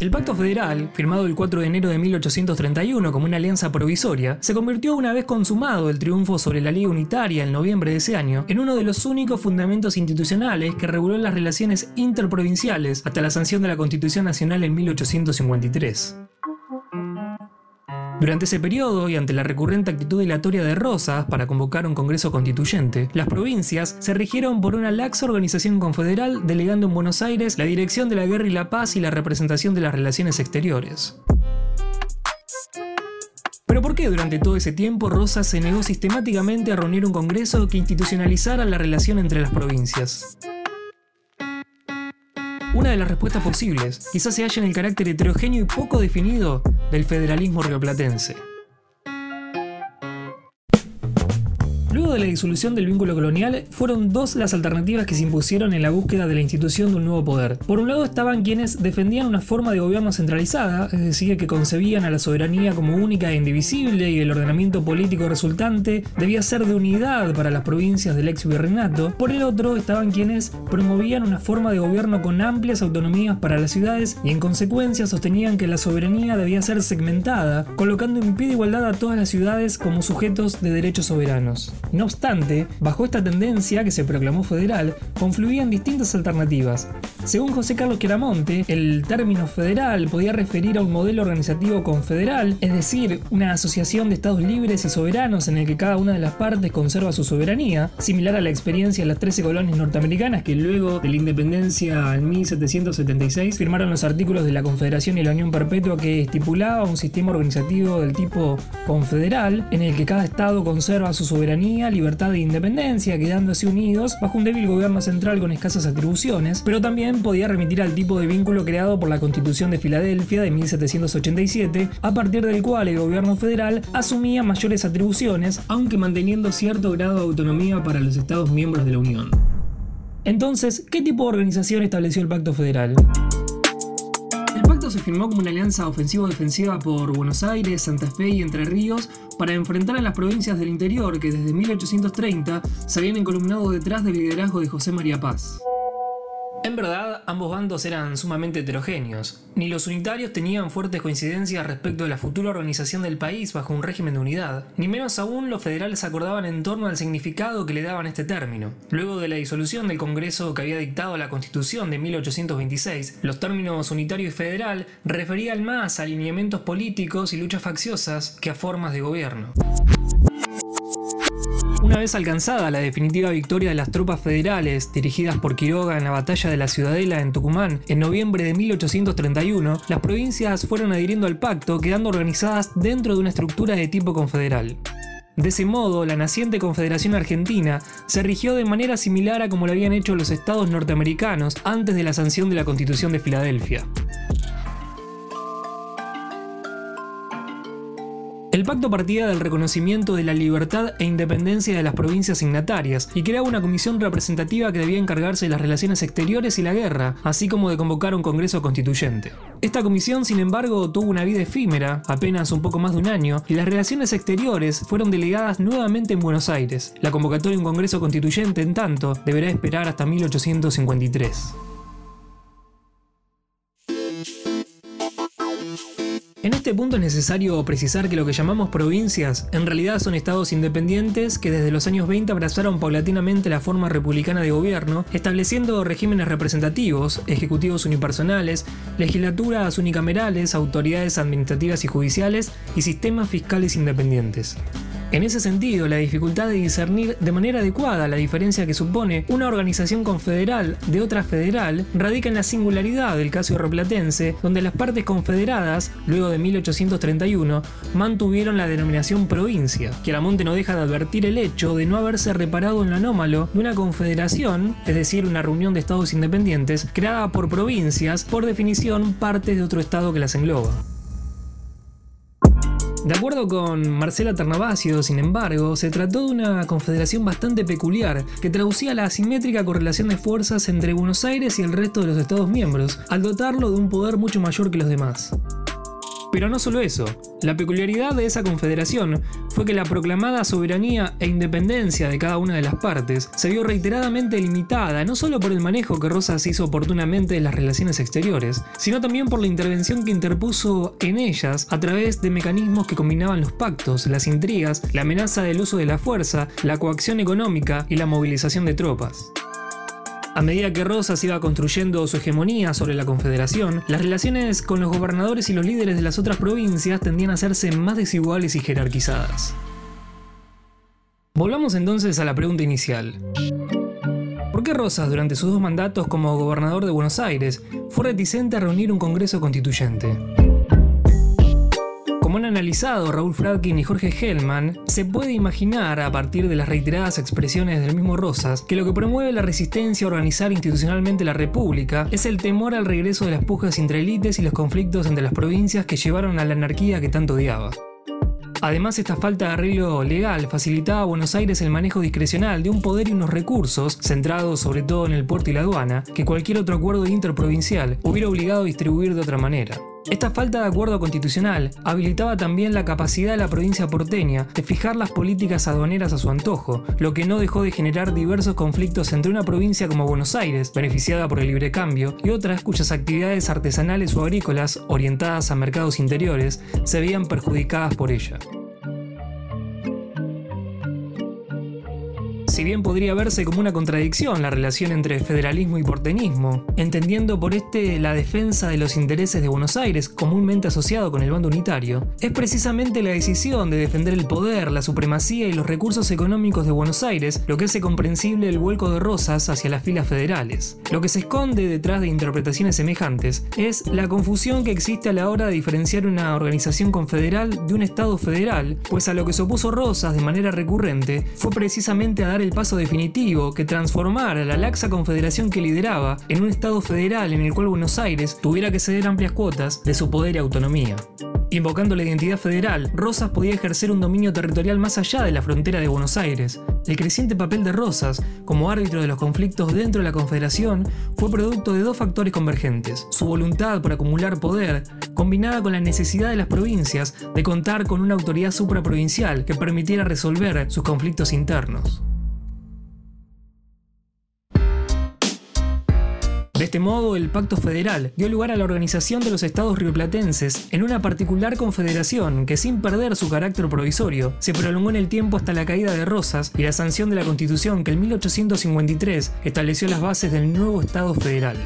El Pacto Federal, firmado el 4 de enero de 1831 como una alianza provisoria, se convirtió una vez consumado el triunfo sobre la Liga Unitaria en noviembre de ese año en uno de los únicos fundamentos institucionales que reguló las relaciones interprovinciales hasta la sanción de la Constitución Nacional en 1853. Durante ese periodo y ante la recurrente actitud dilatoria de Rosas para convocar un Congreso Constituyente, las provincias se rigieron por una laxa organización confederal delegando en Buenos Aires la dirección de la guerra y la paz y la representación de las relaciones exteriores. Pero ¿por qué durante todo ese tiempo Rosas se negó sistemáticamente a reunir un Congreso que institucionalizara la relación entre las provincias? Una de las respuestas posibles quizás se halla en el carácter heterogéneo y poco definido del federalismo rioplatense. De la disolución del vínculo colonial, fueron dos las alternativas que se impusieron en la búsqueda de la institución de un nuevo poder. Por un lado estaban quienes defendían una forma de gobierno centralizada, es decir, que concebían a la soberanía como única e indivisible y el ordenamiento político resultante debía ser de unidad para las provincias del ex virreinato. Por el otro estaban quienes promovían una forma de gobierno con amplias autonomías para las ciudades y en consecuencia sostenían que la soberanía debía ser segmentada, colocando en pie de igualdad a todas las ciudades como sujetos de derechos soberanos. No obstante, bajo esta tendencia que se proclamó federal, confluían distintas alternativas. Según José Carlos Queramonte, el término federal podía referir a un modelo organizativo confederal, es decir, una asociación de estados libres y soberanos en el que cada una de las partes conserva su soberanía, similar a la experiencia de las 13 colonias norteamericanas que luego de la independencia en 1776 firmaron los artículos de la Confederación y la Unión Perpetua que estipulaba un sistema organizativo del tipo confederal en el que cada estado conserva su soberanía libertad e independencia, quedándose unidos bajo un débil gobierno central con escasas atribuciones, pero también podía remitir al tipo de vínculo creado por la Constitución de Filadelfia de 1787, a partir del cual el gobierno federal asumía mayores atribuciones, aunque manteniendo cierto grado de autonomía para los Estados miembros de la Unión. Entonces, ¿qué tipo de organización estableció el Pacto Federal? El pacto se firmó como una alianza ofensivo-defensiva por Buenos Aires, Santa Fe y Entre Ríos para enfrentar a las provincias del interior que desde 1830 se habían encolumnado detrás del liderazgo de José María Paz. En verdad, ambos bandos eran sumamente heterogéneos. Ni los unitarios tenían fuertes coincidencias respecto de la futura organización del país bajo un régimen de unidad, ni menos aún los federales acordaban en torno al significado que le daban este término. Luego de la disolución del Congreso que había dictado la Constitución de 1826, los términos unitario y federal referían más a alineamientos políticos y luchas facciosas que a formas de gobierno. Una vez alcanzada la definitiva victoria de las tropas federales dirigidas por Quiroga en la batalla de la Ciudadela en Tucumán en noviembre de 1831, las provincias fueron adhiriendo al pacto, quedando organizadas dentro de una estructura de tipo confederal. De ese modo, la naciente Confederación Argentina se rigió de manera similar a como lo habían hecho los estados norteamericanos antes de la sanción de la Constitución de Filadelfia. El pacto partía del reconocimiento de la libertad e independencia de las provincias signatarias y creaba una comisión representativa que debía encargarse de las relaciones exteriores y la guerra, así como de convocar un Congreso Constituyente. Esta comisión, sin embargo, tuvo una vida efímera, apenas un poco más de un año, y las relaciones exteriores fueron delegadas nuevamente en Buenos Aires. La convocatoria de un Congreso Constituyente, en tanto, deberá esperar hasta 1853. Este punto es necesario precisar que lo que llamamos provincias en realidad son estados independientes que desde los años 20 abrazaron paulatinamente la forma republicana de gobierno, estableciendo regímenes representativos, ejecutivos unipersonales, legislaturas unicamerales, autoridades administrativas y judiciales y sistemas fiscales independientes. En ese sentido, la dificultad de discernir de manera adecuada la diferencia que supone una organización confederal de otra federal radica en la singularidad del caso rioplatense, donde las partes confederadas, luego de 1831, mantuvieron la denominación provincia. Quieramonte no deja de advertir el hecho de no haberse reparado en lo anómalo de una confederación, es decir, una reunión de estados independientes, creada por provincias, por definición partes de otro estado que las engloba. De acuerdo con Marcela Ternavasio, sin embargo, se trató de una confederación bastante peculiar que traducía la asimétrica correlación de fuerzas entre Buenos Aires y el resto de los Estados miembros, al dotarlo de un poder mucho mayor que los demás. Pero no solo eso, la peculiaridad de esa confederación fue que la proclamada soberanía e independencia de cada una de las partes se vio reiteradamente limitada no solo por el manejo que Rosas hizo oportunamente de las relaciones exteriores, sino también por la intervención que interpuso en ellas a través de mecanismos que combinaban los pactos, las intrigas, la amenaza del uso de la fuerza, la coacción económica y la movilización de tropas. A medida que Rosas iba construyendo su hegemonía sobre la Confederación, las relaciones con los gobernadores y los líderes de las otras provincias tendían a hacerse más desiguales y jerarquizadas. Volvamos entonces a la pregunta inicial. ¿Por qué Rosas, durante sus dos mandatos como gobernador de Buenos Aires, fue reticente a reunir un Congreso Constituyente? Como han analizado Raúl Fradkin y Jorge Hellman, se puede imaginar a partir de las reiteradas expresiones del mismo Rosas que lo que promueve la resistencia a organizar institucionalmente la República es el temor al regreso de las pujas entre élites y los conflictos entre las provincias que llevaron a la anarquía que tanto odiaba. Además, esta falta de arreglo legal facilitaba a Buenos Aires el manejo discrecional de un poder y unos recursos, centrados sobre todo en el puerto y la aduana, que cualquier otro acuerdo interprovincial hubiera obligado a distribuir de otra manera. Esta falta de acuerdo constitucional habilitaba también la capacidad de la provincia porteña de fijar las políticas aduaneras a su antojo, lo que no dejó de generar diversos conflictos entre una provincia como Buenos Aires, beneficiada por el libre cambio, y otras cuyas actividades artesanales o agrícolas, orientadas a mercados interiores, se veían perjudicadas por ella. Si bien podría verse como una contradicción la relación entre federalismo y porteñismo, entendiendo por este la defensa de los intereses de Buenos Aires comúnmente asociado con el bando unitario, es precisamente la decisión de defender el poder, la supremacía y los recursos económicos de Buenos Aires lo que hace comprensible el vuelco de Rosas hacia las filas federales. Lo que se esconde detrás de interpretaciones semejantes es la confusión que existe a la hora de diferenciar una organización confederal de un Estado federal, pues a lo que se opuso Rosas de manera recurrente fue precisamente a dar el el paso definitivo que transformara la laxa confederación que lideraba en un Estado federal en el cual Buenos Aires tuviera que ceder amplias cuotas de su poder y autonomía. Invocando la identidad federal, Rosas podía ejercer un dominio territorial más allá de la frontera de Buenos Aires. El creciente papel de Rosas, como árbitro de los conflictos dentro de la Confederación, fue producto de dos factores convergentes. Su voluntad por acumular poder, combinada con la necesidad de las provincias de contar con una autoridad supraprovincial que permitiera resolver sus conflictos internos. De este modo, el Pacto Federal dio lugar a la organización de los estados rioplatenses en una particular confederación que sin perder su carácter provisorio, se prolongó en el tiempo hasta la caída de Rosas y la sanción de la Constitución que en 1853 estableció las bases del nuevo Estado federal.